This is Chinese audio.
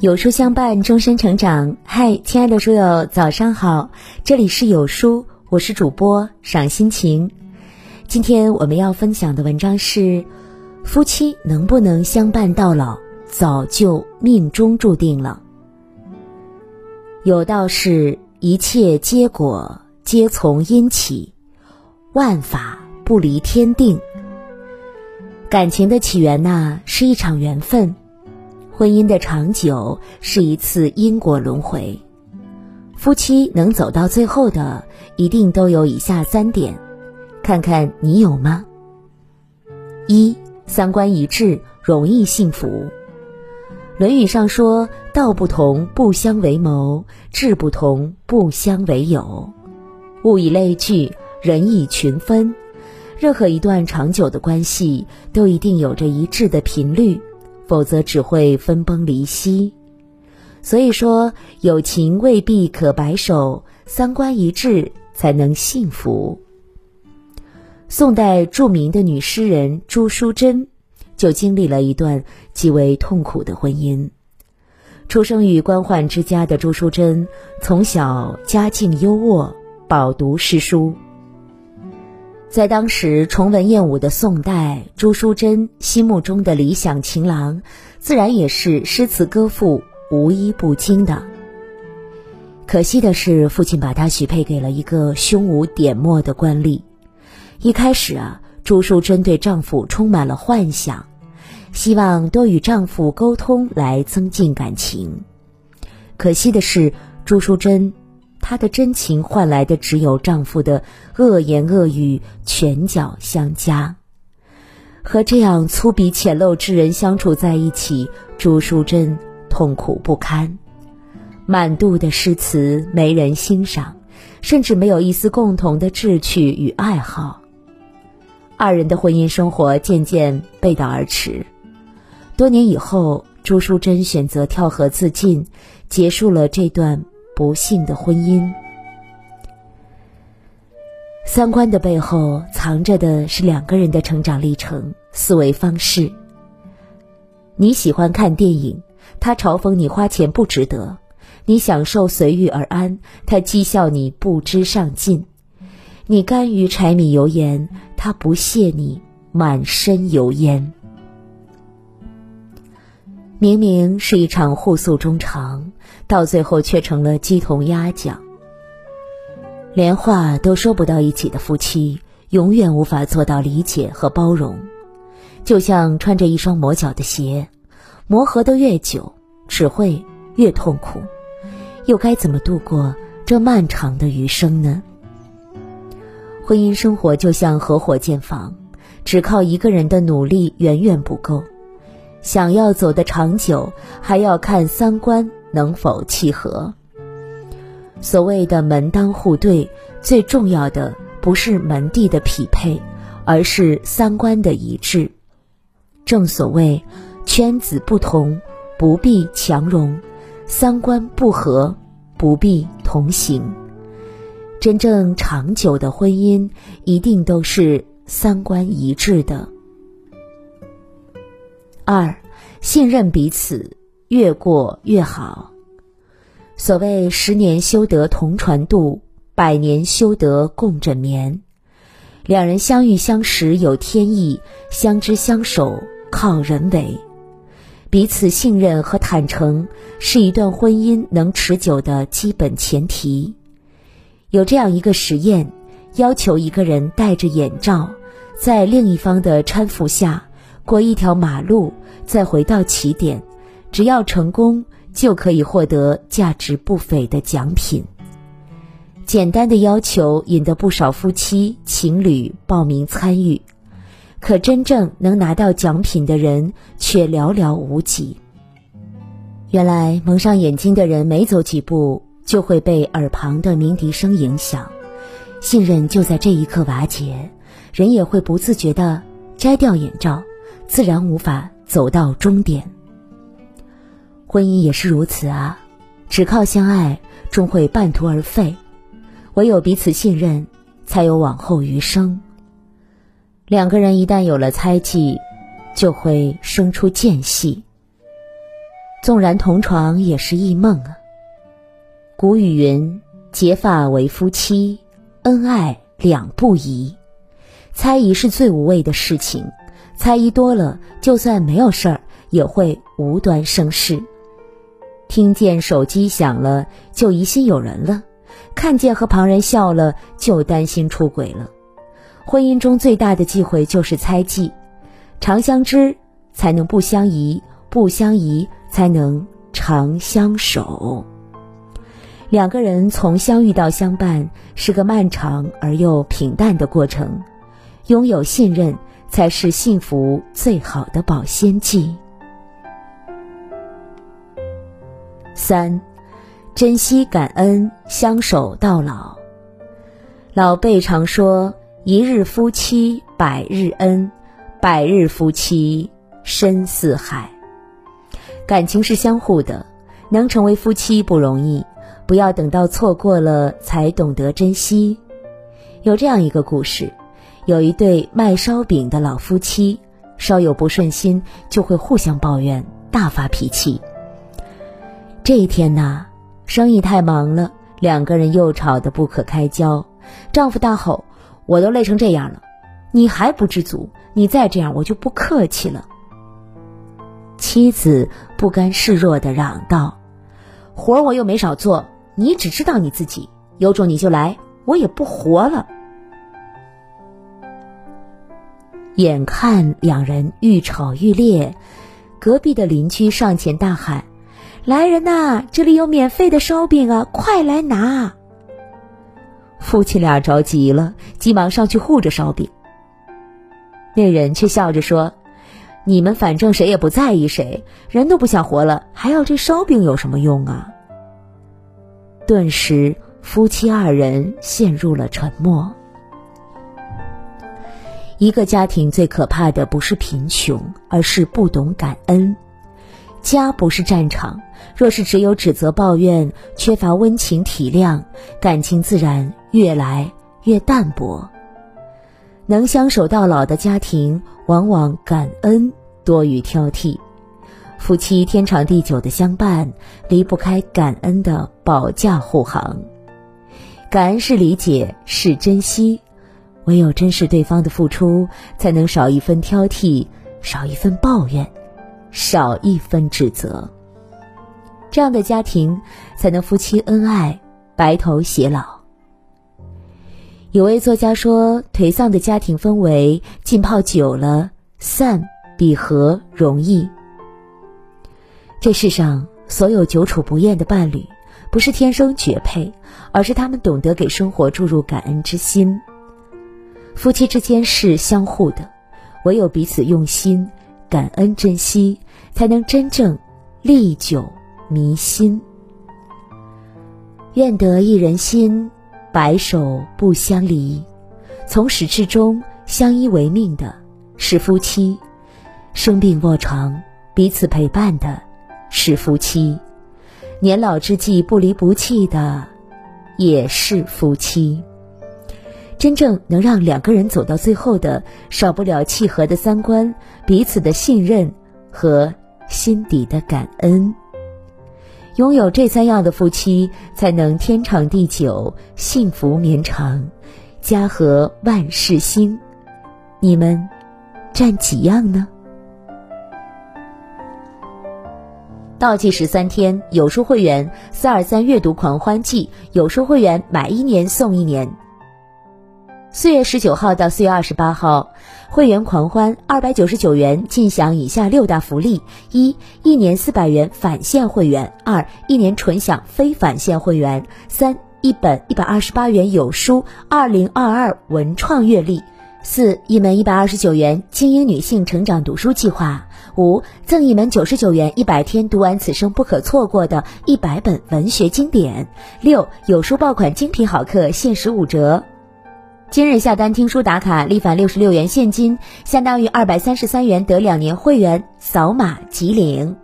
有书相伴，终身成长。嗨，亲爱的书友，早上好！这里是有书，我是主播赏心情。今天我们要分享的文章是：夫妻能不能相伴到老，早就命中注定了。有道是：一切结果皆从因起，万法不离天定。感情的起源呐，是一场缘分。婚姻的长久是一次因果轮回，夫妻能走到最后的，一定都有以下三点，看看你有吗？一、三观一致，容易幸福。《论语》上说：“道不同，不相为谋；志不同，不相为友。物以类聚，人以群分。”任何一段长久的关系，都一定有着一致的频率。否则只会分崩离析，所以说友情未必可白首，三观一致才能幸福。宋代著名的女诗人朱淑珍，就经历了一段极为痛苦的婚姻。出生于官宦之家的朱淑珍，从小家境优渥，饱读诗书。在当时崇文艳武的宋代，朱淑珍心目中的理想情郎，自然也是诗词歌赋无一不精的。可惜的是，父亲把她许配给了一个胸无点墨的官吏。一开始啊，朱淑珍对丈夫充满了幻想，希望多与丈夫沟通来增进感情。可惜的是，朱淑珍。她的真情换来的只有丈夫的恶言恶语，拳脚相加。和这样粗鄙浅陋之人相处在一起，朱淑珍痛苦不堪。满肚的诗词没人欣赏，甚至没有一丝共同的志趣与爱好。二人的婚姻生活渐渐背道而驰。多年以后，朱淑珍选择跳河自尽，结束了这段。不幸的婚姻，三观的背后藏着的是两个人的成长历程、思维方式。你喜欢看电影，他嘲讽你花钱不值得；你享受随遇而安，他讥笑你不知上进；你甘于柴米油盐，他不屑你满身油烟。明明是一场互诉衷肠，到最后却成了鸡同鸭讲。连话都说不到一起的夫妻，永远无法做到理解和包容。就像穿着一双磨脚的鞋，磨合的越久，只会越痛苦。又该怎么度过这漫长的余生呢？婚姻生活就像合伙建房，只靠一个人的努力远远不够。想要走得长久，还要看三观能否契合。所谓的门当户对，最重要的不是门第的匹配，而是三观的一致。正所谓，圈子不同不必强融，三观不合不必同行。真正长久的婚姻，一定都是三观一致的。二，信任彼此，越过越好。所谓十年修得同船渡，百年修得共枕眠。两人相遇相识有天意，相知相守靠人为。彼此信任和坦诚是一段婚姻能持久的基本前提。有这样一个实验，要求一个人戴着眼罩，在另一方的搀扶下。过一条马路，再回到起点，只要成功，就可以获得价值不菲的奖品。简单的要求引得不少夫妻情侣报名参与，可真正能拿到奖品的人却寥寥无几。原来蒙上眼睛的人没走几步，就会被耳旁的鸣笛声影响，信任就在这一刻瓦解，人也会不自觉地摘掉眼罩。自然无法走到终点。婚姻也是如此啊，只靠相爱终会半途而废，唯有彼此信任，才有往后余生。两个人一旦有了猜忌，就会生出间隙。纵然同床也是异梦啊。古语云：“结发为夫妻，恩爱两不疑。”猜疑是最无谓的事情，猜疑多了，就算没有事儿，也会无端生事。听见手机响了，就疑心有人了；看见和旁人笑了，就担心出轨了。婚姻中最大的忌讳就是猜忌，长相知才能不相疑，不相疑才能长相守。两个人从相遇到相伴，是个漫长而又平淡的过程。拥有信任，才是幸福最好的保鲜剂。三，珍惜感恩，相守到老。老辈常说：“一日夫妻百日恩，百日夫妻深似海。”感情是相互的，能成为夫妻不容易，不要等到错过了才懂得珍惜。有这样一个故事，有一对卖烧饼的老夫妻，稍有不顺心就会互相抱怨，大发脾气。这一天呐，生意太忙了，两个人又吵得不可开交。丈夫大吼：“我都累成这样了，你还不知足？你再这样，我就不客气了。”妻子不甘示弱的嚷道：“活我又没少做，你只知道你自己，有种你就来，我也不活了。”眼看两人愈吵愈烈，隔壁的邻居上前大喊。来人呐！这里有免费的烧饼啊，快来拿！夫妻俩着急了，急忙上去护着烧饼。那人却笑着说：“你们反正谁也不在意谁，人都不想活了，还要这烧饼有什么用啊？”顿时，夫妻二人陷入了沉默。一个家庭最可怕的不是贫穷，而是不懂感恩。家不是战场，若是只有指责抱怨，缺乏温情体谅，感情自然越来越淡薄。能相守到老的家庭，往往感恩多于挑剔。夫妻天长地久的相伴，离不开感恩的保驾护航。感恩是理解，是珍惜，唯有珍视对方的付出，才能少一分挑剔，少一份抱怨。少一分指责，这样的家庭才能夫妻恩爱，白头偕老。有位作家说：“颓丧的家庭氛围浸泡久了，散比合容易。”这世上所有久处不厌的伴侣，不是天生绝配，而是他们懂得给生活注入感恩之心。夫妻之间是相互的，唯有彼此用心。感恩珍惜，才能真正历久弥新。愿得一人心，白首不相离。从始至终相依为命的是夫妻，生病卧床彼此陪伴的是夫妻，年老之际不离不弃的也是夫妻。真正能让两个人走到最后的，少不了契合的三观、彼此的信任和心底的感恩。拥有这三样的夫妻，才能天长地久、幸福绵长、家和万事兴。你们占几样呢？倒计时三天，有书会员四二三阅读狂欢季，有书会员买一年送一年。四月十九号到四月二十八号，会员狂欢二百九十九元，尽享以下六大福利：一、一年四百元返现会员；二、一年纯享非返现会员；三、一本一百二十八元有书二零二二文创阅历；四、一门一百二十九元精英女性成长读书计划；五、赠一门九十九元一百天读完此生不可错过的一百本文学经典；六、有书爆款精品好课限时五折。今日下单听书打卡，立返六十六元现金，相当于二百三十三元得两年会员，扫码即领。